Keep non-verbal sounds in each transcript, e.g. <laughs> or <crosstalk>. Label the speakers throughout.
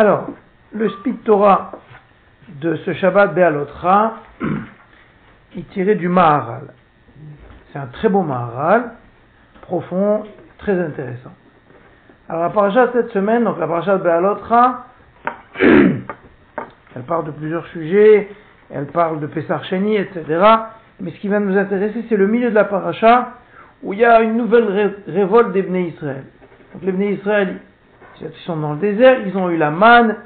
Speaker 1: Alors, le Speed Torah de ce Shabbat Be'alotra est tiré du Maharal. C'est un très beau Maharal, profond, très intéressant. Alors la paracha cette semaine, donc la paracha de Be'alotra, <coughs> elle parle de plusieurs sujets, elle parle de Pessar Sheni, etc. Mais ce qui va nous intéresser, c'est le milieu de la paracha, où il y a une nouvelle révolte des Bnei Israël. Donc les Israël, ils sont dans le désert, ils ont eu la manne,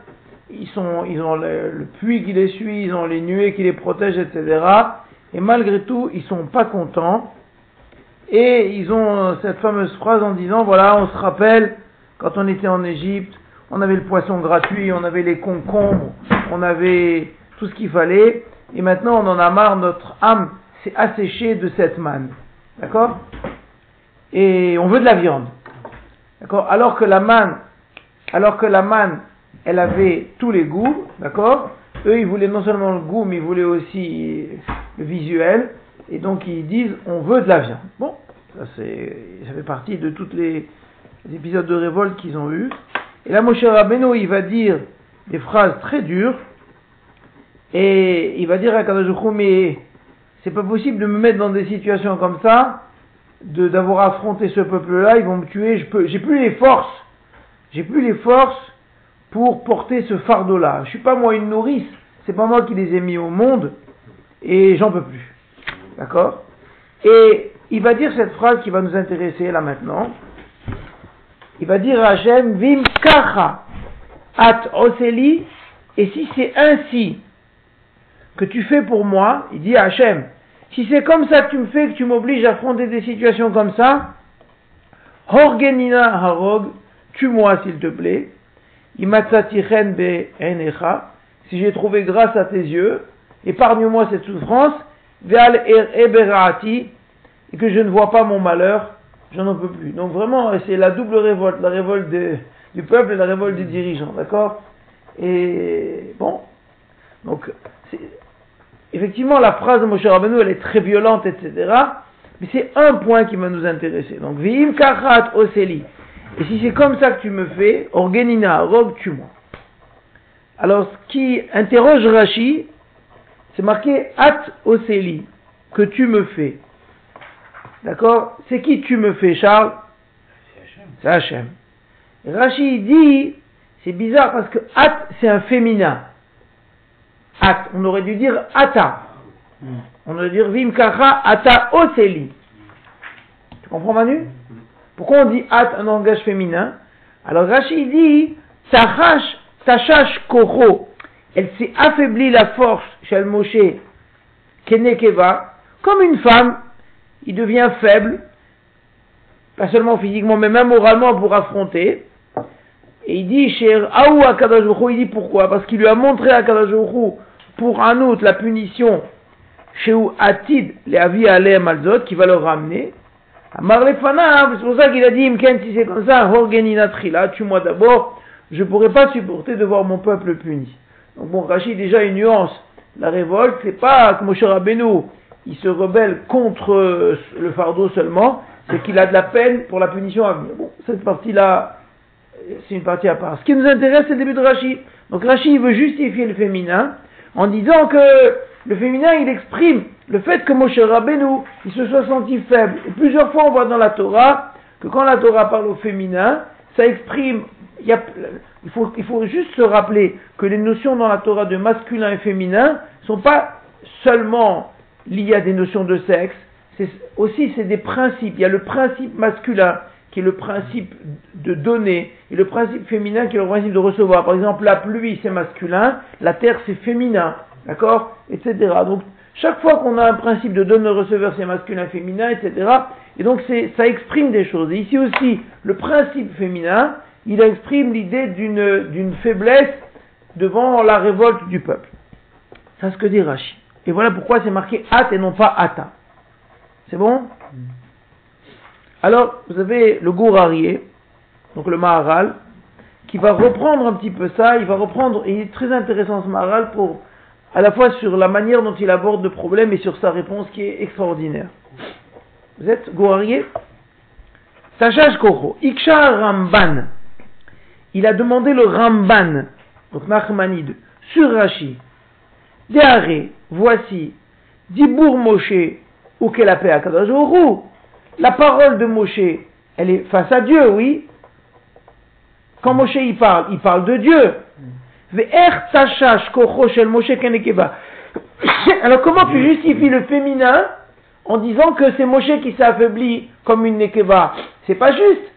Speaker 1: ils, ont le, puits qui les suit, ils ont les nuées qui les protègent, etc. Et malgré tout, ils sont pas contents. Et ils ont cette fameuse phrase en disant, voilà, on se rappelle, quand on était en Égypte, on avait le poisson gratuit, on avait les concombres, on avait tout ce qu'il fallait, et maintenant on en a marre, notre âme s'est asséchée de cette manne. D'accord? Et on veut de la viande. D'accord? Alors que la manne, alors que la manne, elle avait tous les goûts, d'accord? Eux, ils voulaient non seulement le goût, mais ils voulaient aussi le visuel. Et donc, ils disent, on veut de la viande. Bon, ça, ça fait partie de tous les, épisodes de révolte qu'ils ont eus. Et là, Moshe Rabbeinu, il va dire des phrases très dures. Et il va dire à mais c'est pas possible de me mettre dans des situations comme ça, d'avoir affronté ce peuple-là, ils vont me tuer, j'ai plus les forces, j'ai plus les forces pour porter ce fardeau-là. Je suis pas moi une nourrice, c'est pas moi qui les ai mis au monde, et j'en peux plus. D'accord? Et il va dire cette phrase qui va nous intéresser là maintenant. Il va dire à Hachem, Vim kacha at oseli, et si c'est ainsi que tu fais pour moi, il dit à Hachem, si c'est comme ça que tu me fais, que tu m'obliges à affronter des situations comme ça, Horgenina Harog, tue-moi s'il te plaît, si j'ai trouvé grâce à tes yeux, épargne-moi cette souffrance, er et que je ne vois pas mon malheur, j'en en peux plus. Donc vraiment, c'est la double révolte, la révolte du peuple et la révolte des dirigeants, d'accord? Et bon, donc effectivement, la phrase de Moshe Rabbeinu, elle est très violente, etc. Mais c'est un point qui va nous intéresser. Donc, Vim kachat oseli. Et si c'est comme ça que tu me fais, organina, rogue, tue-moi. Alors, ce qui interroge Rashi, c'est marqué at oseli, que tu me fais. D'accord? C'est qui tu me fais, Charles? C'est Hachem. Rashi dit, c'est bizarre parce que at, c'est un féminin. At. On aurait dû dire ata. Hmm. On aurait dû dire vimkacha ata oseli. Tu comprends Manu? Pourquoi on dit at un langage féminin Alors Rachid dit tachash tachash koro. Elle s'est affaiblie la force chez le kenekeva comme une femme. Il devient faible, pas seulement physiquement, mais même moralement pour affronter. Et il dit, chez Aou il dit pourquoi? Parce qu'il lui a montré à Kadajouchou, pour un autre, la punition, chez Atid, les avis à Malzot, qui va le ramener. C'est pour ça qu'il a dit, si c'est comme ça, tue-moi d'abord, je ne pourrais pas supporter de voir mon peuple puni. Donc bon, Rachid, déjà une nuance. La révolte, c'est pas comme Moshe Rabbeinu, il se rebelle contre le fardeau seulement, c'est qu'il a de la peine pour la punition à venir. Bon, cette partie-là, c'est une partie à part. Ce qui nous intéresse, c'est le début de Rachid. Donc Rachid, il veut justifier le féminin en disant que le féminin, il exprime le fait que Moshe Rabbeinu, il se soit senti faible. Plusieurs fois, on voit dans la Torah que quand la Torah parle au féminin, ça exprime, il, faut, juste se rappeler que les notions dans la Torah de masculin et féminin sont pas seulement liées à des notions de sexe, c'est aussi c'est des principes. Il y a le principe masculin qui est le principe de donner, et le principe féminin qui est le principe de recevoir. Par exemple, la pluie, c'est masculin, la terre, c'est féminin, d'accord Etc. Donc, chaque fois qu'on a un principe de donner-receveur, c'est masculin, féminin, etc. Et donc, ça exprime des choses. Et ici aussi, le principe féminin, il exprime l'idée d'une faiblesse devant la révolte du peuple. C'est ce que dit Rashi. Et voilà pourquoi c'est marqué at et non pas ata. C'est bon alors, vous avez le Gourarié, donc le Maharal, qui va reprendre un petit peu ça, il va reprendre, et il est très intéressant ce Maharal pour, à la fois sur la manière dont il aborde le problème et sur sa réponse qui est extraordinaire. Vous êtes Gourarié? Sachage Koro, Iksha Ramban, il a demandé le Ramban, donc Nachmanide, sur Rashi, Deare, voici, Dibour Moshe, ou à La parole de Moshe, elle est face à Dieu, oui? Quand Moshe il parle, il parle de Dieu. <coughs> Alors comment tu justifies le féminin en disant que c'est Moshe qui s'est affaibli comme une nekeva? C'est pas juste.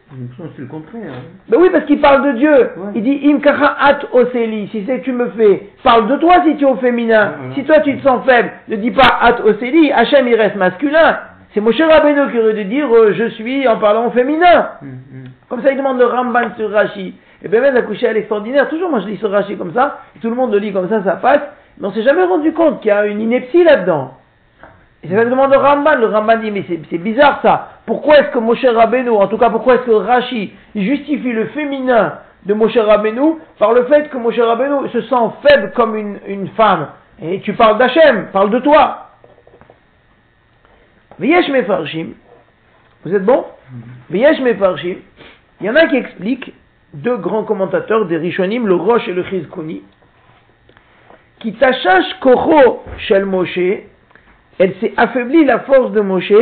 Speaker 2: C'est le contraire. Hein.
Speaker 1: Ben oui, parce qu'il parle de Dieu. Il dit Imkacha at oseli. Si c'est que tu me fais, parle de toi si tu es au féminin. Si toi tu te sens faible, ne dis pas at oseli. Hachem il reste masculin. C'est Moshe Rabbeinu qui aurait dû dire euh, je suis en parlant au féminin. Mm, mm. Comme ça il demande le Ramban sur Rashi. Et bien même la coucher à l'extraordinaire. Toujours moi je lis sur Rashi comme ça. Tout le monde le lit comme ça, ça passe. Mais on s'est jamais rendu compte qu'il y a une ineptie là-dedans. Et c'est ça que demande le Ramban. Le Ramban dit, mais c'est bizarre ça. Pourquoi est-ce que Moshe Rabbeinu, en tout cas pourquoi est-ce que Rashi justifie le féminin de Moshe Rabbeinu par le fait que Moshe Rabbeinu se sent faible comme une, une femme? Et tu parles d'Hachem, parle de toi. Viesh Mefarshim, vous êtes bon? Viesh Mefarshim, il y en a qui expliquent, deux grands commentateurs des Rishonim, le Roche et le Chizkuni, qui tachash Kocho Shel Moshe, elle s'est affaiblie la force de Moshe,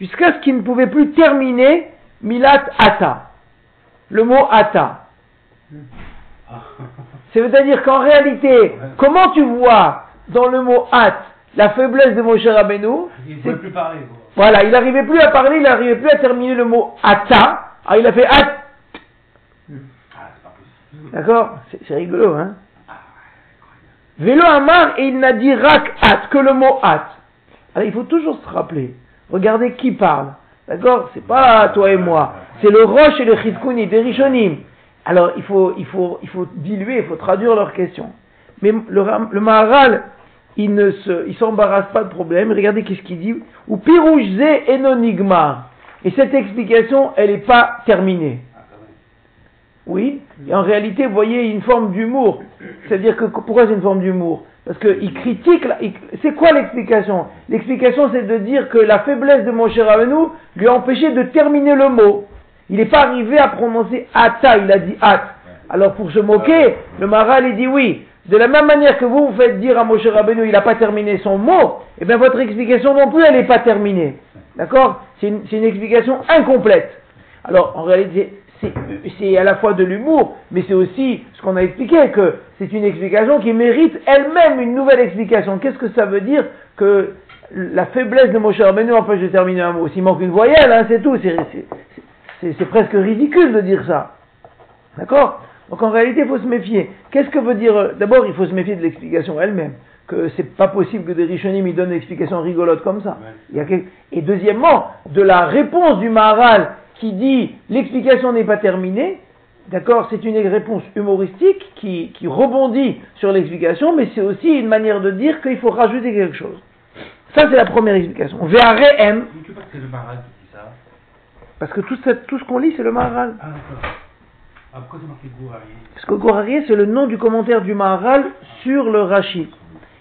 Speaker 1: jusqu'à ce qu'il ne pouvait plus terminer Milat Ata. Le mot Ata. <laughs> C'est-à-dire qu'en réalité, comment tu vois dans le mot At la faiblesse de Moshe Rabbeinu?
Speaker 2: Il ne pouvait plus parler.
Speaker 1: Voilà, il n'arrivait plus à parler, il n'arrivait plus à terminer le mot Ata. Alors il a fait At. D'accord? C'est rigolo, hein? Vélo Amar et il n'a dit rak at que le mot at. Alors il faut toujours se rappeler. Regardez qui parle. D'accord? C'est pas toi et moi. C'est le Roche et le Chizkuni, des Rishonim. Alors il faut, il, faut, il faut diluer, il faut traduire leurs questions. Mais le, le Maharal, il ne se, il s'embarrasse pas de problème. Regardez qu'est-ce qu'il dit. Ou pirouge enonigma. Et cette explication, elle n'est pas terminée. Oui, et en réalité, vous voyez une forme d'humour. C'est-à-dire que pourquoi c'est une forme d'humour? Parce qu'il critique. C'est quoi l'explication? L'explication, c'est de dire que la faiblesse de mon cher Avenou lui a empêché de terminer le mot. Il n'est pas arrivé à prononcer ata, il a dit at. Alors pour se moquer, le maral il dit oui. De la même manière que vous vous faites dire à Moshe Rabbeinu, il n'a pas terminé son mot, et eh bien votre explication non plus, elle n'est pas terminée. D'accord? C'est une, explication incomplète. Alors en réalité, c'est à la fois de l'humour, mais c'est aussi ce qu'on a expliqué, que c'est une explication qui mérite elle-même une nouvelle explication. Qu'est-ce que ça veut dire que la faiblesse de Moshe Rabbeinu empêche de terminer un mot S'il manque une voyelle, hein, c'est tout. C'est presque ridicule de dire ça. D'accord? Donc en réalité, il faut se méfier. Qu'est-ce que veut dire D'abord, il faut se méfier de l'explication elle-même. Que c'est pas possible que des Rishonim donnent une explication rigolote comme ça. Et deuxièmement, de la réponse du Maharal qui dit l'explication n'est pas terminée, d'accord, c'est une réponse humoristique qui, qui rebondit sur l'explication, mais c'est aussi une manière de dire qu'il faut rajouter quelque chose. Ça, c'est la première explication. VRM.
Speaker 2: c'est le Maharal qui dit ça?
Speaker 1: Parce que tout, tout ce qu'on lit, c'est le Maharal.
Speaker 2: Ah, ah, pourquoi c'est marqué
Speaker 1: Parce que Gourarié, c'est le nom du commentaire du Maharal sur le Rashi.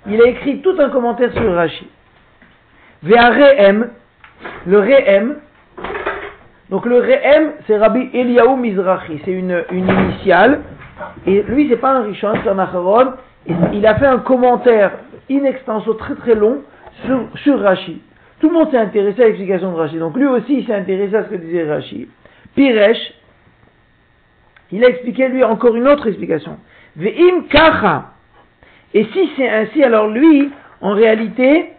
Speaker 1: Il a écrit tout un commentaire sur le Rashi. VRM, le Re'em, donc le Re'em, c'est Rabbi Eliaou Mizrahi, c'est une, une initiale. Et lui, c'est pas un Rishon, c'est un Acharon. Il a fait un commentaire in extenso très très long sur, sur Rashi. Tout le monde s'est intéressé à l'explication de Rashi. Donc lui aussi, il s'est intéressé à ce que disait Rashi. Piresh, il a expliqué lui encore une autre explication. Ve'im kacha. Et si c'est ainsi, alors lui, en réalité,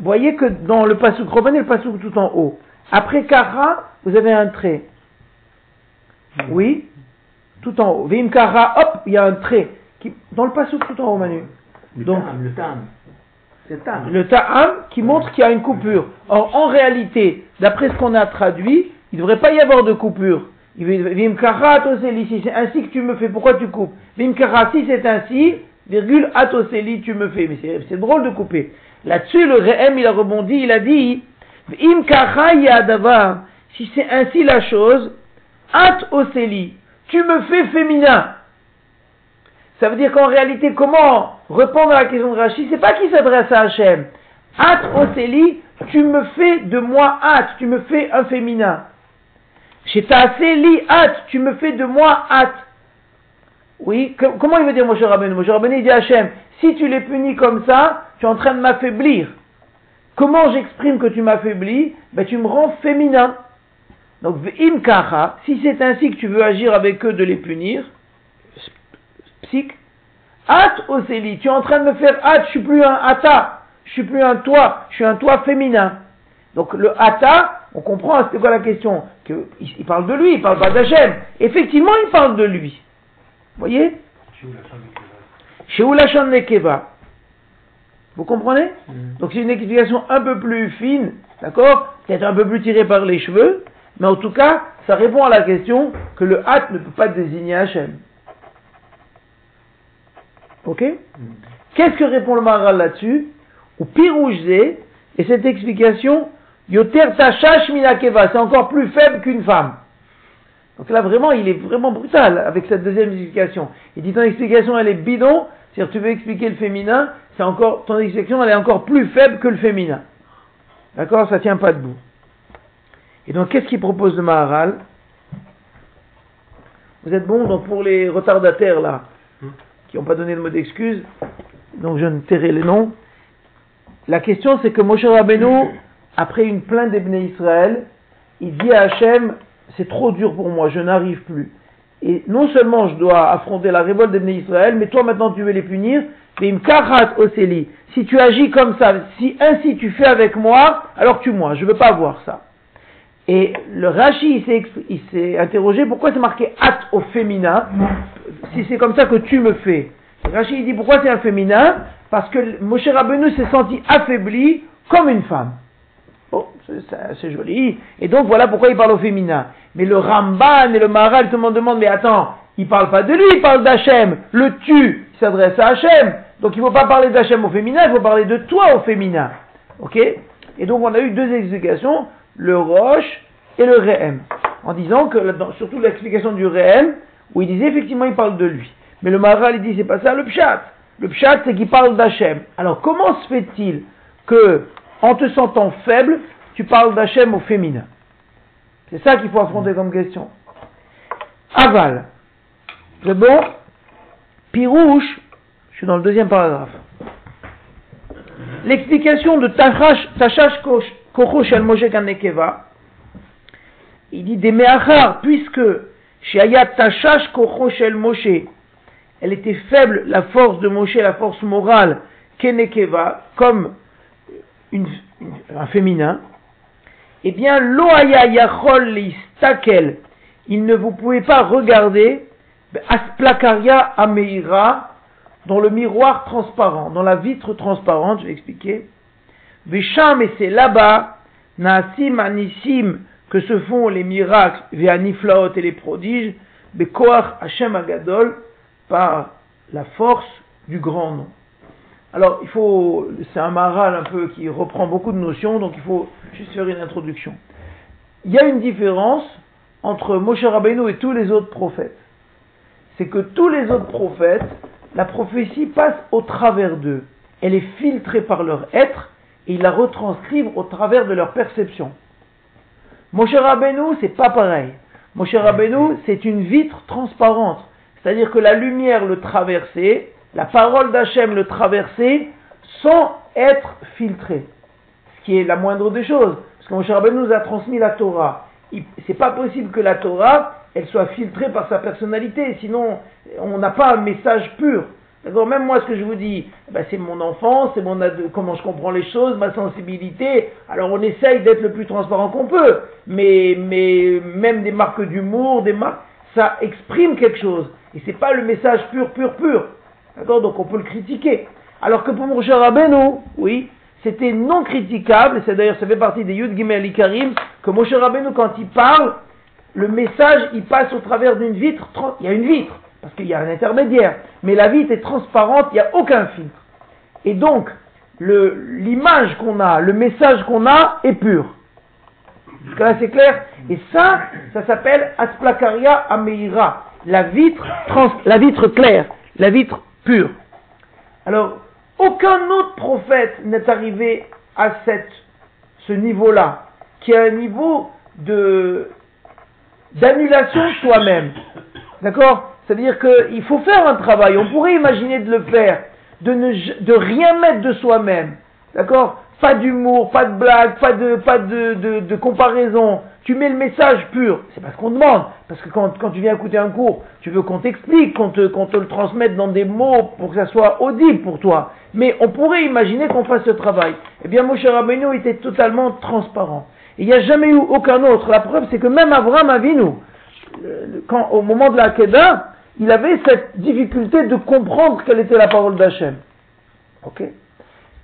Speaker 1: voyez que dans le pasuk, reprenez le pasuk tout en haut. Après Kara, vous avez un trait. Oui, tout en haut. Vim Kara, hop, il y a un trait. Qui, dans le passage tout en haut, Manu.
Speaker 2: Le Donc, le tam.
Speaker 1: Le ta'am qui montre qu'il y a une coupure. Or, en réalité, d'après ce qu'on a traduit, il ne devrait pas y avoir de coupure. Vim Kara, si c'est ainsi que tu me fais, pourquoi tu coupes Vim Kara, si c'est ainsi, virgule, atoseli, tu me fais. Mais c'est drôle de couper. Là-dessus, le Rehem, il a rebondi, il a dit, si c'est ainsi la chose, at oseli, tu me fais féminin. Ça veut dire qu'en réalité, comment répondre à la question de Rashi C'est pas qui s'adresse à Hachem. At oseli, tu me fais de moi at, tu me fais un féminin. Li hâte, tu me fais de moi hâte. Oui, comment il veut dire Moshe Rabbeinu? Moshe Rabbeinu dit à Hachem, si tu les punis comme ça, tu es en train de m'affaiblir. Comment j'exprime que tu m'affaiblis? Ben, Tu me rends féminin. Donc, kacha, si c'est ainsi que tu veux agir avec eux de les punir, psych, At Oseli, tu es en train de me faire At, je suis plus un Ata, je suis plus un toi, je suis un toi féminin. Donc le Ata, on comprend, c'était quoi la question que, il, parle de lui, il parle pas d'Hachem. Effectivement, il parle de lui. Vous voyez Chez Oulachan Nekeva. Vous comprenez mm. Donc c'est une explication un peu plus fine, d'accord Peut-être un peu plus tirée par les cheveux, mais en tout cas, ça répond à la question que le Hat ne peut pas désigner Hachem. Ok Qu'est-ce que répond le Maharal là-dessus Ou piroujze, et cette explication, Yoter Tachash Minakeva, c'est encore plus faible qu'une femme. Donc là, vraiment, il est vraiment brutal avec cette deuxième explication. Il dit ton explication, elle est bidon, c'est-à-dire tu veux expliquer le féminin, c'est encore, ton explication, elle est encore plus faible que le féminin. D'accord? Ça tient pas debout. Et donc, qu'est-ce qu'il propose le Maharal? Vous êtes bon donc pour les retardataires là qui n'ont pas donné le mot d'excuse, donc je ne tairai les noms. La question c'est que Moshe Rabbeinu, après une plainte des Israël, il dit à Hachem, c'est trop dur pour moi, je n'arrive plus. Et non seulement je dois affronter la révolte des Israël, mais toi maintenant tu veux les punir, mais oseli. Si tu agis comme ça, si ainsi tu fais avec moi, alors tue-moi, je ne veux pas voir ça. Et le Rashi, il s'est interrogé pourquoi c'est marqué at au féminin, si c'est comme ça que tu me fais? Rashi il dit pourquoi c'est un féminin? Parce que Moshe Rabbeinu s'est senti affaibli comme une femme. Oh, c'est joli. Et donc voilà pourquoi il parle au féminin. Mais le Ramban et le Maharal, tout le monde demande, mais attends, il parle pas de lui, il parle d'Hachem. Le tu, il s'adresse à Hachem. Donc il ne faut pas parler d'Hachem au féminin, il faut parler de toi au féminin. Ok? Et donc on a eu deux explications le Roche et le Rehem. En disant que, surtout l'explication du Rehem, où il disait effectivement il parle de lui. Mais le Maharal il dit c'est pas ça le Pshat. Le Pshat c'est qu'il parle d'Hachem. Alors comment se fait-il que, en te sentant faible, tu parles d'Hachem au féminin C'est ça qu'il faut affronter comme question. Aval. C'est bon Pirouche, je suis dans le deuxième paragraphe. L'explication de Tachash Kochosh al Moshe Kanekeva, il dit des Meachar, puisque chez Ayat Tachash Kochosh el Moshe, elle était faible, la force de Moshe, la force morale, Kenekeva, comme un féminin, eh bien, Loaya Yachol Stakel, il ne vous pouvez pas regarder Asplakaria Ameira dans le miroir transparent, dans la vitre transparente, je vais expliquer. Vesham, et c'est là-bas, Naasim Anissim, que se font les miracles, Veaniflaot et les prodiges, Bekoach Hashem Agadol, par la force du grand nom. Alors, il faut, c'est un maral un peu qui reprend beaucoup de notions, donc il faut juste faire une introduction. Il y a une différence entre Moshe Rabbeinu et tous les autres prophètes. C'est que tous les autres prophètes, la prophétie passe au travers d'eux. Elle est filtrée par leur être et ils la retranscrivent au travers de leur perception. Moshe Rabbeinu, c'est pas pareil. Moshe Rabbeinu, c'est une vitre transparente. C'est-à-dire que la lumière le traversait, la parole d'Hachem le traversait sans être filtrée. Ce qui est la moindre des choses. Parce que Moshe Rabbeinu nous a transmis la Torah. C'est pas possible que la Torah, elle soit filtrée par sa personnalité. Sinon, on n'a pas un message pur. D'accord Même moi, ce que je vous dis, eh ben, c'est mon enfance, c'est mon comment je comprends les choses, ma sensibilité. Alors, on essaye d'être le plus transparent qu'on peut. Mais, mais même des marques d'humour, des marques, ça exprime quelque chose. Et c'est pas le message pur, pur, pur. D'accord Donc, on peut le critiquer. Alors que pour Moshe Rabbeinu, oui, c'était non critiquable. C'est d'ailleurs, ça fait partie des Yud Gimel Karim, que Moshe Rabbeinu, quand il parle, le message, il passe au travers d'une vitre. Il y a une vitre parce qu'il y a un intermédiaire. Mais la vitre est transparente, il n'y a aucun filtre. Et donc, l'image qu'on a, le message qu'on a est pur. Jusqu'à là, c'est clair Et ça, ça s'appelle Asplakaria Ameira, la vitre, la vitre claire, la vitre pure. Alors, aucun autre prophète n'est arrivé à ce niveau-là, qui est un niveau de d'annulation de soi-même. D'accord? Ça veut dire qu'il faut faire un travail. On pourrait imaginer de le faire, de, ne, de rien mettre de soi-même. D'accord? Pas d'humour, pas de blague, pas de, pas de comparaison. Tu mets le message pur. C'est pas ce qu'on demande. Parce que quand, quand tu viens écouter un cours, tu veux qu'on t'explique, qu'on te, te le transmette dans des mots pour que ça soit audible pour toi. Mais on pourrait imaginer qu'on fasse ce travail. Eh bien, Moshe Rabbeinu était totalement transparent. Il n'y a jamais eu aucun autre. La preuve, c'est que même Abraham Avinu, quand, au moment de la Kedah, il avait cette difficulté de comprendre quelle était la parole d'Hachem. Ok?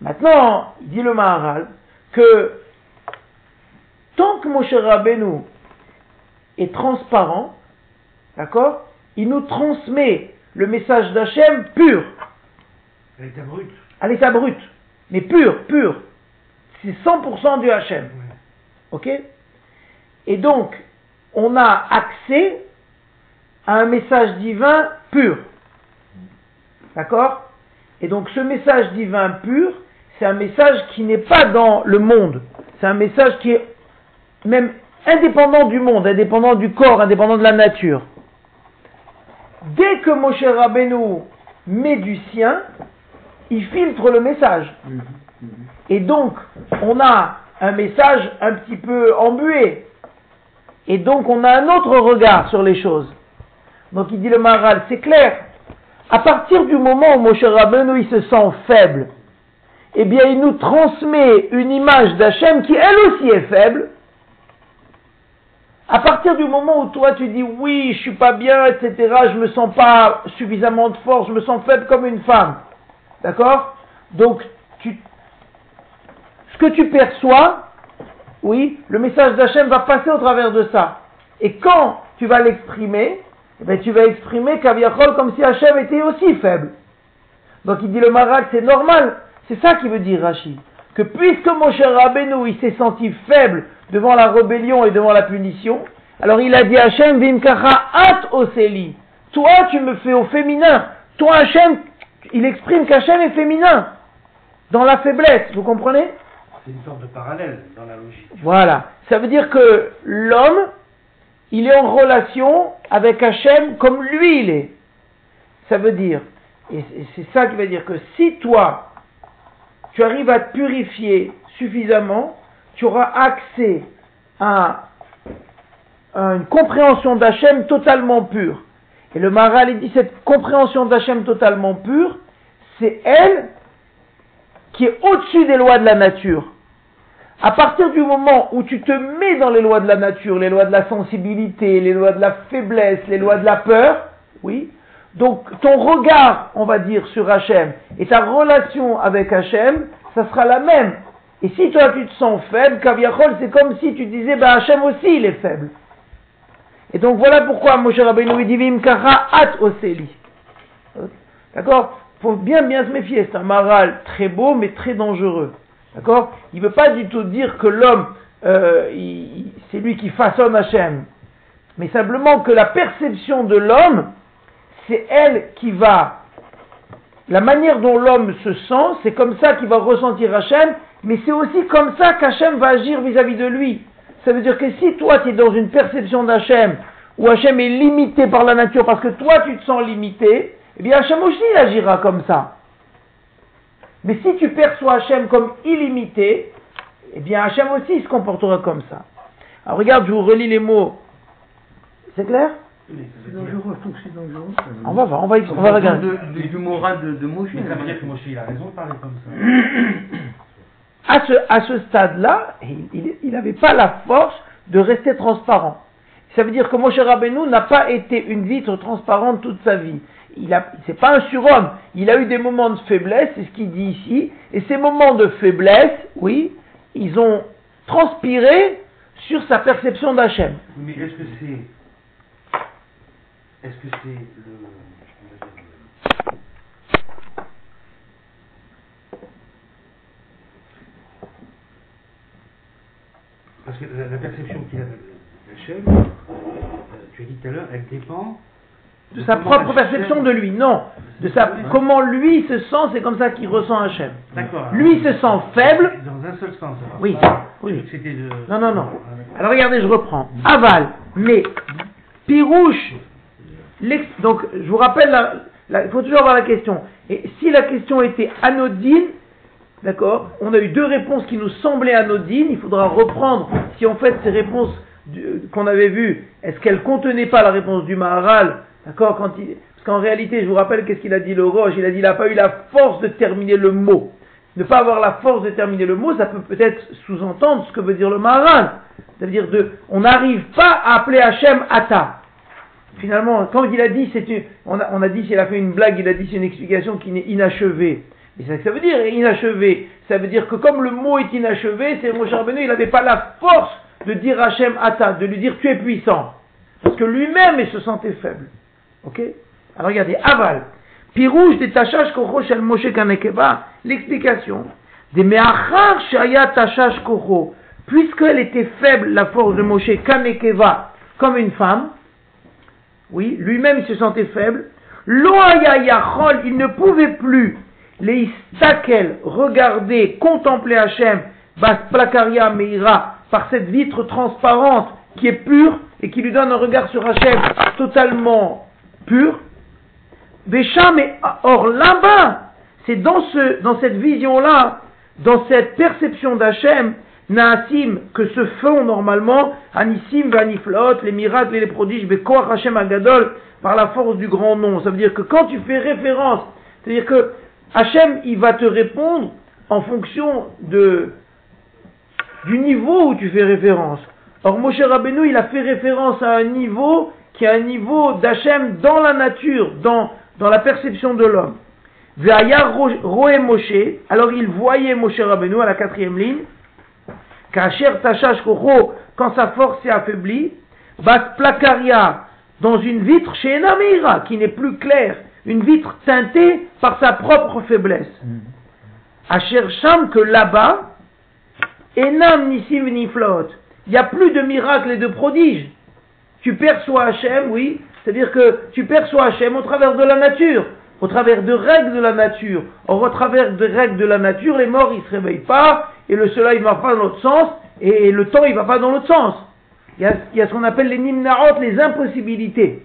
Speaker 1: Maintenant, dit le Maharal que tant que Moshe Rabbeinu est transparent, d'accord, il nous transmet le message d'Hachem pur.
Speaker 2: À l'état brut.
Speaker 1: À l'état brut. Mais pur, pur. C'est 100% du Hachem. Ok? Et donc, on a accès à un message divin pur. D'accord? Et donc, ce message divin pur, c'est un message qui n'est pas dans le monde. C'est un message qui est même indépendant du monde, indépendant du corps, indépendant de la nature. Dès que Moshe Rabbeinu met du sien, il filtre le message. Et donc, on a un message un petit peu embué. Et donc, on a un autre regard sur les choses. Donc, il dit le Maharal, c'est clair. À partir du moment où Moshe Rabbeinu il se sent faible, eh bien, il nous transmet une image d'Hachem qui, elle aussi, est faible. À partir du moment où toi tu dis oui, je suis pas bien, etc., je me sens pas suffisamment de force, je me sens faible comme une femme. D'accord? Donc, ce que tu perçois, oui, le message d'Hachem va passer au travers de ça. Et quand tu vas l'exprimer, eh bien, tu vas exprimer Kaviachol comme si Hachem était aussi faible. Donc il dit le Marak, c'est normal. C'est ça qui veut dire Rachid. Que puisque mon cher Rabbeinu, il s'est senti faible devant la rébellion et devant la punition, alors il a dit Hachem, Vimkacha at oseli. Toi, tu me fais au féminin. Toi, Hachem, il exprime qu'Hachem est féminin. Dans la faiblesse, vous comprenez?
Speaker 2: C'est une sorte de parallèle dans la logique.
Speaker 1: Voilà. Ça veut dire que l'homme, il est en relation avec Hachem comme lui il est. Ça veut dire, et c'est ça qui veut dire que si toi, tu arrives à te purifier suffisamment, tu auras accès à, une compréhension d'Hachem totalement pure. Et le Maral, il dit cette compréhension d'Hachem totalement pure, c'est elle qui est au-dessus des lois de la nature. À partir du moment où tu te mets dans les lois de la nature, les lois de la sensibilité, les lois de la faiblesse, les lois de la peur, oui, donc ton regard, on va dire, sur Hachem et ta relation avec Hachem, ça sera la même. Et si toi tu te sens faible, Kaviachol, c'est comme si tu disais, ben Hachem aussi il est faible. Et donc voilà pourquoi Moshe Rabbeinu dit Vimkara at oseli. D'accord? Faut bien bien se méfier, c'est un maral très beau mais très dangereux. D'accord? Il ne veut pas du tout dire que l'homme, euh, c'est lui qui façonne Hachem. Mais simplement que la perception de l'homme, c'est elle qui va. La manière dont l'homme se sent, c'est comme ça qu'il va ressentir Hachem, mais c'est aussi comme ça qu'Hachem va agir vis-à-vis de lui. Ça veut dire que si toi tu es dans une perception d'Hachem, où Hachem est limité par la nature parce que toi tu te sens limité, eh bien Hachem aussi agira comme ça. Mais si tu perçois Hachem comme illimité, eh bien Hachem aussi se comportera comme ça. Alors regarde, je vous relis les mots. C'est clair?
Speaker 2: C'est dangereux, je trouve que c'est dangereux.
Speaker 1: On va voir, on va, on va regarder.
Speaker 3: De, du moral de, de Moshe.
Speaker 2: Mais ça veut dire que Moshe, il a raison de parler comme
Speaker 1: ça. À ce, à ce stade-là, il n'avait pas la force de rester transparent. Ça veut dire que Moshe Rabbeinu n'a pas été une vitre transparente toute sa vie. Il a, c'est pas un surhomme. Il a eu des moments de faiblesse, c'est ce qu'il dit ici. Et ces moments de faiblesse, oui, ils ont transpiré sur sa perception d'Hachem.
Speaker 2: Mais est-ce que c'est est-ce que c'est le. Parce que la, perception qu'il a de la tu as dit tout à l'heure, elle dépend
Speaker 1: de sa propre perception de lui. Non, de sa comment lui se sent, c'est comme ça qu'il ressent Hachem.
Speaker 2: D'accord.
Speaker 1: Lui se sent faible.
Speaker 2: Dans un seul sens.
Speaker 1: Oui.
Speaker 2: oui. De...
Speaker 1: Non, non, non. Alors regardez, je reprends. Aval, mais Pirouche. Donc, je vous rappelle, il faut toujours avoir la question. Et si la question était anodine, d'accord, on a eu deux réponses qui nous semblaient anodines, il faudra reprendre si en fait ces réponses qu'on avait vues, est-ce qu'elles contenaient pas la réponse du Maharal, d'accord, quand il, parce qu'en réalité, je vous rappelle qu'est-ce qu'il a dit le Roche, il a dit il n'a pas eu la force de terminer le mot. Ne pas avoir la force de terminer le mot, ça peut peut-être sous-entendre ce que veut dire le Maharal. C'est-à-dire de, on n'arrive pas à appeler Hachem Ata. Finalement, quand il a dit, c'est une, on a, on a dit, s'il a fait une blague, il a dit c'est une explication qui n'est inachevée. Et c'est ça que ça veut dire, inachevé. Ça veut dire que comme le mot est inachevé, c'est Moshe Rabbeinu, il n'avait pas la force de dire Hachem Ata, de lui dire tu es puissant. Parce que lui-même, il se sentait faible. Ok? Alors regardez, aval. Pirouge des tachash kocho shel Moshe Kanekeva, l'explication. Des meachar shaya tachash kocho, puisqu'elle était faible, la force de Moshe Kanekeva, comme une femme, oui, lui-même il se sentait faible. Il ne pouvait plus les istakel, regarder, contempler Hachem, Bas Plakaria Meira, par cette vitre transparente qui est pure et qui lui donne un regard sur Hachem totalement pur. Bécham et or là-bas, c'est dans ce, dans cette vision-là, dans cette perception d'Hachem, Naasim, que se font normalement, Anissim, Vaniflot, les miracles et les prodiges, Bekoach Hachem Agadol, par la force du grand nom. Ça veut dire que quand tu fais référence, c'est-à-dire que Hachem, il va te répondre en fonction de, du niveau où tu fais référence. Or, Moshe Rabbeinu, il a fait référence à un niveau qui est un niveau d'Hachem dans la nature, dans, dans la perception de l'homme. Ve'aya roe Moshe, alors il voyait Moshe Rabbeinu à la quatrième ligne, quand sa force s'est affaiblie, Bas Plakaria, dans une vitre chez Enamira, qui n'est plus claire, une vitre teintée par sa propre faiblesse. Asher Sham, que là-bas, Enam Nissim Niflot, il n'y a plus de miracles et de prodiges. Tu perçois Hachem, oui, c'est-à-dire que tu perçois Hachem au travers de la nature, au travers de règles de la nature. Or, au travers de règles de la nature, les morts, ils se réveillent pas, et le soleil ne va pas dans l'autre sens, et le temps, il va pas dans l'autre sens. Il y a, il y a ce qu'on appelle les nimnarot, les impossibilités.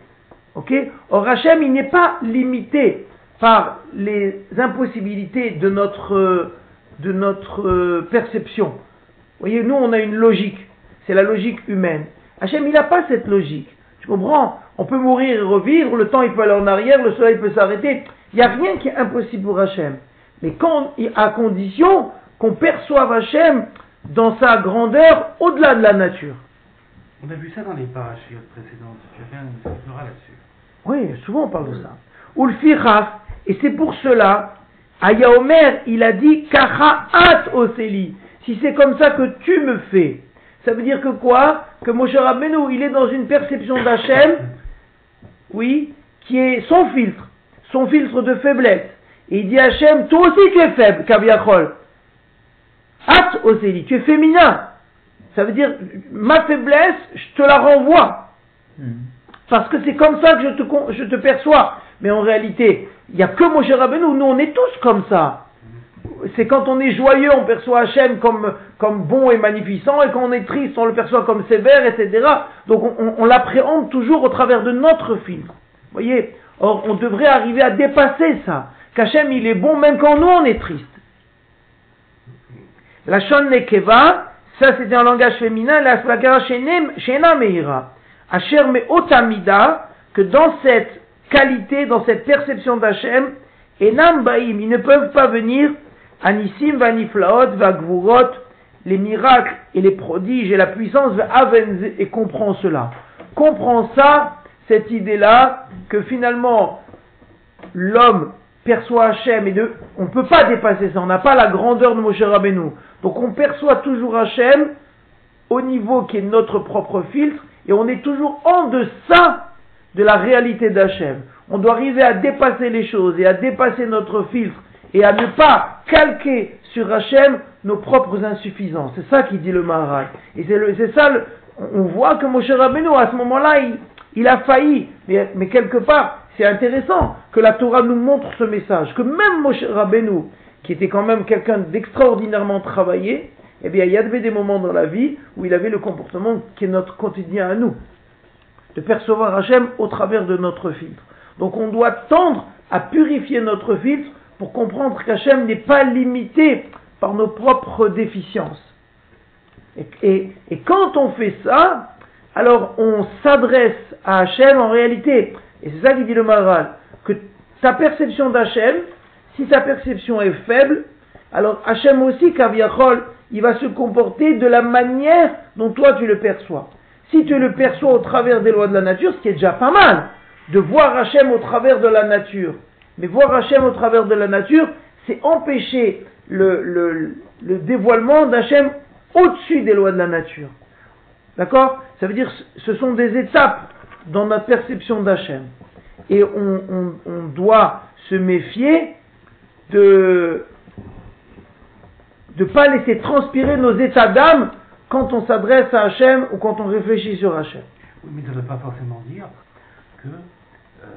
Speaker 1: Ok? Or, Hachem, il n'est pas limité par les impossibilités de notre, euh, de notre euh, perception. Vous voyez, nous, on a une logique. C'est la logique humaine. Hachem, il n'a pas cette logique. Tu comprends? On peut mourir et revivre, le temps, il peut aller en arrière, le soleil peut s'arrêter. Il n'y a rien qui est impossible pour Hachem. Mais quand, à condition qu'on perçoive Hachem dans sa grandeur au-delà de la nature.
Speaker 2: On a vu ça dans les parachutes précédentes. Tu as fait un là-dessus.
Speaker 1: Oui, souvent on parle de ça. Ulfiraf, et c'est pour cela, Omer, il a dit Kacha at oseli. Si c'est comme ça que tu me fais, ça veut dire que quoi? Que Moshe Rabbeinu, il est dans une perception d'Hachem, oui, qui est son filtre, son filtre de faiblesse. Et il dit à Hachem, toi aussi tu es faible, Kaviachol. At oseli, tu es féminin. Ça veut dire, ma faiblesse, je te la renvoie. Parce que c'est comme ça que je te, con- je te perçois. Mais en réalité, il n'y a que Moshe Rabbeinu, nous on est tous comme ça. C'est quand on est joyeux, on perçoit Hachem comme, comme bon et magnificent, et quand on est triste, on le perçoit comme sévère, etc. Donc on, on- on l'appréhende toujours au travers de notre filtre. Vous voyez? Or, on devrait arriver à dépasser ça. Qu'Hachem, il est bon même quand nous, on est triste. La Shon Nekeva, ça c'était un langage féminin, la Splagara Shena Meira. Asher otamida, que dans cette qualité, dans cette perception d'Hachem, Enam Baim, ils ne peuvent pas venir, Anissim Vaniflaot, Vagvurot, les miracles et les prodiges et la puissance, Avenze, et comprend cela. Comprend ça, cette idée-là, que finalement, l'homme perçoit Hachem et de, on ne peut pas dépasser ça, on n'a pas la grandeur de Moshe Rabbeinu. Donc on perçoit toujours Hachem au niveau qui est notre propre filtre et on est toujours en deçà de la réalité d'Hachem. On doit arriver à dépasser les choses et à dépasser notre filtre et à ne pas calquer sur Hachem nos propres insuffisances. C'est ça qui dit le Maharaj. Et c'est ça, on voit que Moshe Rabbeinu, à ce moment-là, il, a failli. Mais, mais quelque part, c'est intéressant que la Torah nous montre ce message, que même Moshe Rabbeinu, qui était quand même quelqu'un d'extraordinairement travaillé, eh bien, il y avait des moments dans la vie où il avait le comportement qui est notre quotidien à nous. de percevoir Hachem au travers de notre filtre. Donc on doit tendre à purifier notre filtre pour comprendre qu'Hachem n'est pas limité par nos propres déficiences. Et, quand on fait ça, alors on s'adresse à Hachem en réalité. Et c'est ça qui dit le Maral, que ta perception d'Hachem, si ta perception est faible, alors Hachem aussi, Kaviachol, il va se comporter de la manière dont toi tu le perçois. Si tu le perçois au travers des lois de la nature, ce qui est déjà pas mal, de voir Hachem au travers de la nature. Mais voir Hachem au travers de la nature, c'est empêcher le, le, le dévoilement d'Hachem au-dessus des lois de la nature. D'accord? Ça veut dire ce sont des étapes dans notre perception d'Hachem. Et on, doit se méfier de ne pas laisser transpirer nos états d'âme quand on s'adresse à Hachem ou quand on réfléchit sur Hachem.
Speaker 2: Oui, mais ça ne veut pas forcément dire que euh,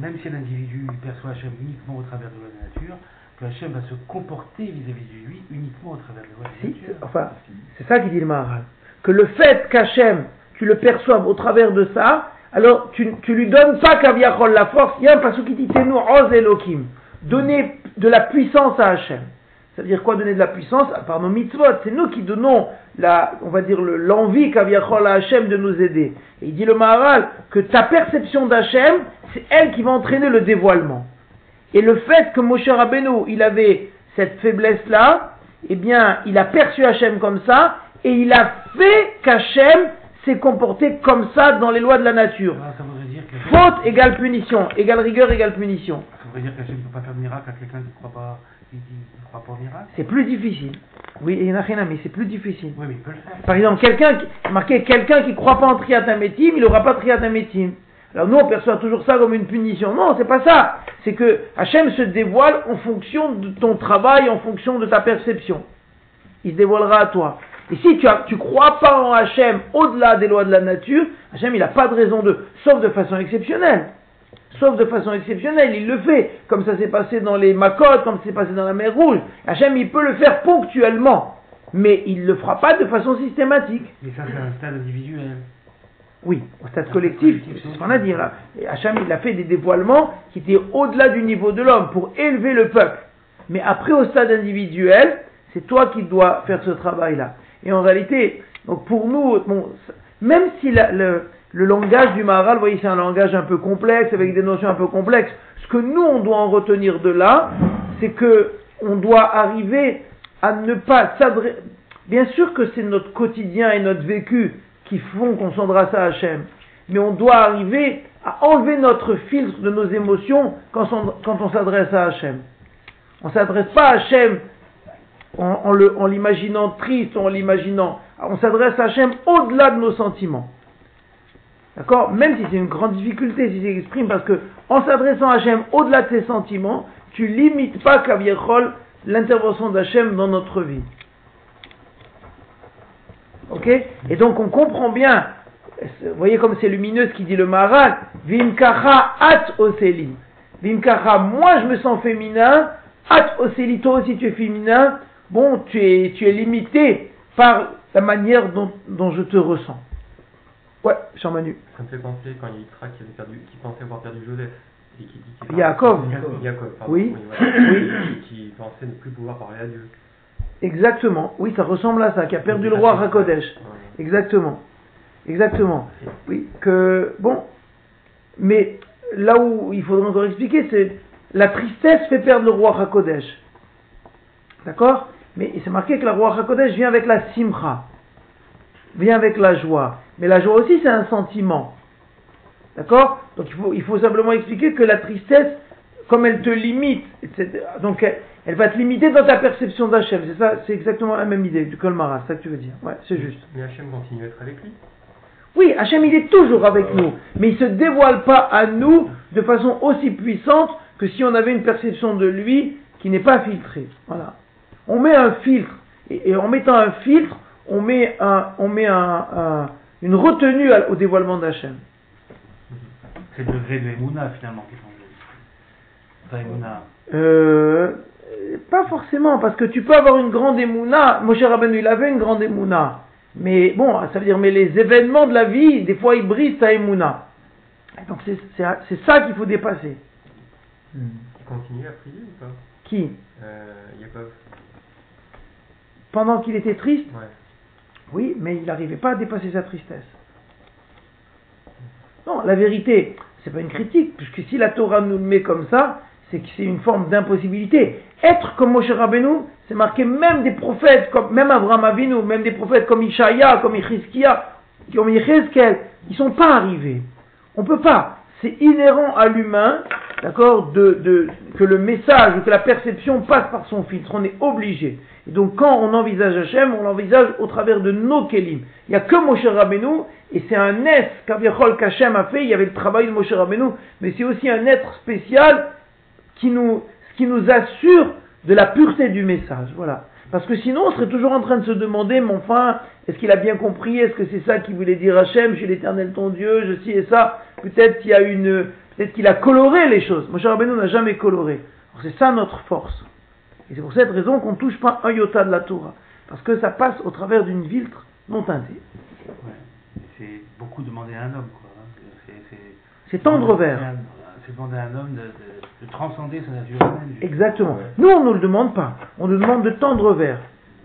Speaker 2: même si l'individu perçoit Hachem uniquement au travers de la nature, que Hachem va se comporter vis-à-vis de lui uniquement au travers de la
Speaker 1: si,
Speaker 2: nature.
Speaker 1: Enfin, c'est ça qui dit le Maharal. Que le fait qu'Hachem, tu le perçoives au travers de ça, alors tu, tu lui donnes pas Kaviachol la force, il y a un passage qui dit Tenu Oz Elohim. Donner de la puissance à Hachem. Ça veut dire quoi donner de la puissance? Par nos mitzvot. C'est nous qui donnons la, on va dire l'envie qu'Aviachol à Hachem de nous aider. Et il dit le Maharal que ta perception d'Hachem, c'est elle qui va entraîner le dévoilement. Et le fait que Moshe Rabbeinu, il avait cette faiblesse-là, eh bien, il a perçu Hachem comme ça, et il a fait qu'Hachem s'est comporté comme ça dans les lois de la nature.
Speaker 2: Ah,
Speaker 1: Faute égale punition, égale rigueur égale punition.
Speaker 2: ça voudrait dire qu'Hachem ne peut pas faire de miracle à quelqu'un qui ne croit pas, qui, qui ne croit pas au miracle?
Speaker 1: C'est plus difficile. Oui, et Nachina, mais c'est plus difficile.
Speaker 2: Oui, mais il peut le faire.
Speaker 1: Par exemple, quelqu'un qui, marqué quelqu'un qui croit pas en triatamétim, il n'aura pas triatamétim. Alors nous, on perçoit toujours ça comme une punition. Non, c'est pas ça. C'est que Hachem se dévoile en fonction de ton travail, en fonction de ta perception. Il se dévoilera à toi. Et si tu tu crois pas en Hachem au-delà des lois de la nature, Hachem, il n'a pas de raison de, sauf de façon exceptionnelle. Sauf de façon exceptionnelle, il le fait, comme ça s'est passé dans les Makot, comme ça s'est passé dans la mer Rouge. Hachem, il peut le faire ponctuellement, mais il ne le fera pas de façon systématique.
Speaker 2: Mais ça, c'est un stade individuel.
Speaker 1: Oui, au stade collectif, c'est ce qu'on a dit là. Et Hachem, il a fait des dévoilements qui étaient au-delà du niveau de l'homme pour élever le peuple. Mais après, au stade individuel, c'est toi qui dois faire ce travail-là. Et en réalité, donc pour nous, même si le, langage du Maharal, vous voyez, c'est un langage un peu complexe, avec des notions un peu complexes, ce que nous, on doit en retenir de là, c'est que on doit arriver à ne pas s'adresser... Bien sûr que c'est notre quotidien et notre vécu qui font qu'on s'adresse à Hachem, mais on doit arriver à enlever notre filtre de nos émotions quand on, quand on s'adresse à Hachem. On ne s'adresse pas à Hachem en, l'imaginant triste, en l'imaginant. On s'adresse à Hachem au-delà de nos sentiments. D'accord? Même si c'est une grande difficulté, si c'est exprime, parce que en s'adressant à Hachem au-delà de tes sentiments, tu limites pas Kaviechol l'intervention d'Hachem dans notre vie. Ok? Et donc on comprend bien, vous voyez comme c'est lumineux ce qui dit le Maharal, Vimkacha at oseli. Vimkacha, moi je me sens féminin, at oseli, toi aussi tu es féminin, bon, tu es, tu es limité par la manière dont, dont je te ressens. Ouais, Jean Manu.
Speaker 4: Ça me fait penser quand il y a Yitzhak qui, avait perdu, qui pensait avoir perdu Joseph. Et qui, dit qu'il
Speaker 1: Yaakov. <laughs>
Speaker 4: Yaakov, pardon.
Speaker 1: Oui.
Speaker 4: voilà.
Speaker 1: Oui.
Speaker 4: Et qui pensait ne plus pouvoir parler à Dieu.
Speaker 1: Exactement, oui, ça ressemble à ça, qui a perdu le roi Hakodesh.
Speaker 4: Voilà.
Speaker 1: Exactement. Exactement. Oui, que, bon, mais là où il faudrait encore expliquer, c'est la tristesse fait perdre le roi Hakodesh. D'accord? Mais c'est marqué que le roi Hakodesh vient avec la simcha, vient avec la joie. Mais la joie aussi, c'est un sentiment. D'accord? Donc il faut, il faut simplement expliquer que la tristesse, comme elle te limite, etc., donc elle, elle va te limiter dans ta perception d'Hachem. C'est ça, c'est exactement la même idée du Kolmara, c'est ça que tu veux dire. Ouais, c'est juste.
Speaker 4: Mais Hachem continue à être avec lui.
Speaker 1: Oui, Hachem, il est toujours avec nous, mais il se dévoile pas à nous de façon aussi puissante que si on avait une perception de lui qui n'est pas filtrée. Voilà. On met un filtre, et, et en mettant un filtre, on met, un, on met un, un- une retenue au dévoilement d'Hachem.
Speaker 2: C'est le degré de Emouna finalement qui change. Pas Emouna.
Speaker 1: Euh, pas forcément, parce que tu peux avoir une grande émouna. Moshe Rabbeinu, il avait une grande émouna. Mais bon, ça veut dire, mais les événements de la vie, des fois, ils brisent ta émouna. Et Donc c'est ça qu'il faut dépasser.
Speaker 4: Il continue à prier ou pas?
Speaker 1: Qui?
Speaker 4: Euh,
Speaker 1: Pendant qu'il était triste
Speaker 4: Ouais.
Speaker 1: Oui, mais il n'arrivait pas à dépasser sa tristesse. Non, la vérité, c'est pas une critique, puisque si la Torah nous le met comme ça, c'est que c'est une forme d'impossibilité. Être comme Moshe Rabbeinu, c'est marqué même des prophètes, comme même Abraham Avinu, même des prophètes comme Ishaïa, comme Ichizkia, comme Yechezkel, ils sont pas arrivés. On peut pas. C'est inhérent à l'humain, d'accord, de, que le message ou que la perception passe par son filtre. On est obligé. Donc, quand on envisage Hachem, on l'envisage au travers de nos kelim. Il n'y a que Moshe Rabbeinu, et c'est un être qu'Aviachol qu'Hachem a fait. Il y avait le travail de Moshe Rabbeinu, mais c'est aussi un être spécial qui nous, qui nous assure de la pureté du message. Voilà. Parce que sinon, on serait toujours en train de se demander, mais enfin, est-ce qu'il a bien compris Est-ce que c'est ça qu'il voulait dire Hachem Je suis l'éternel ton Dieu, je suis et ça. Peut-être qu'il y a une, peut-être qu'il a coloré les choses. Moshe Rabbeinu n'a jamais coloré. C'est ça notre force. Et c'est pour cette raison qu'on ne touche pas un iota de la Torah. Parce que ça passe au travers d'une filtre non teintée.
Speaker 2: Ouais. C'est beaucoup demander à un homme, quoi. hein. C'est
Speaker 1: tendre vers.
Speaker 2: Demander à un homme de, de- de transcender sa nature humaine.
Speaker 1: Exactement. Nous, on ne nous le demande pas. On nous demande de tendre vers.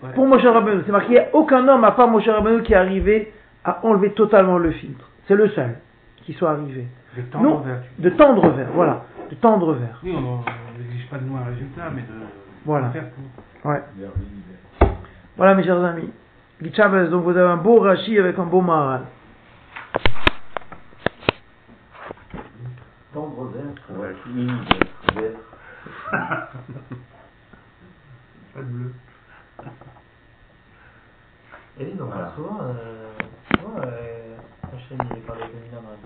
Speaker 2: Ouais.
Speaker 1: Pour Moshe Rabbeinu, c'est marqué, il n'y a aucun homme à part Moshe Rabbeinu qui est arrivé à enlever totalement le filtre. C'est le seul qui soit arrivé.
Speaker 2: De tendre
Speaker 1: Non,
Speaker 2: vers.
Speaker 1: de tendre vers, voilà. De tendre vers.
Speaker 2: Oui, on n'exige pas de nous un résultat, mais de
Speaker 1: Voilà.
Speaker 2: de faire pour.
Speaker 1: Ouais. Voilà mes chers amis. Donc vous avez un beau Rashi avec un beau Maharal.
Speaker 5: Vers, ouais, vert. <laughs>
Speaker 4: Pas de bleu.
Speaker 5: Et oui, donc
Speaker 6: Voilà.
Speaker 5: souvent, euh, souvent euh, il parle de Mina dans la.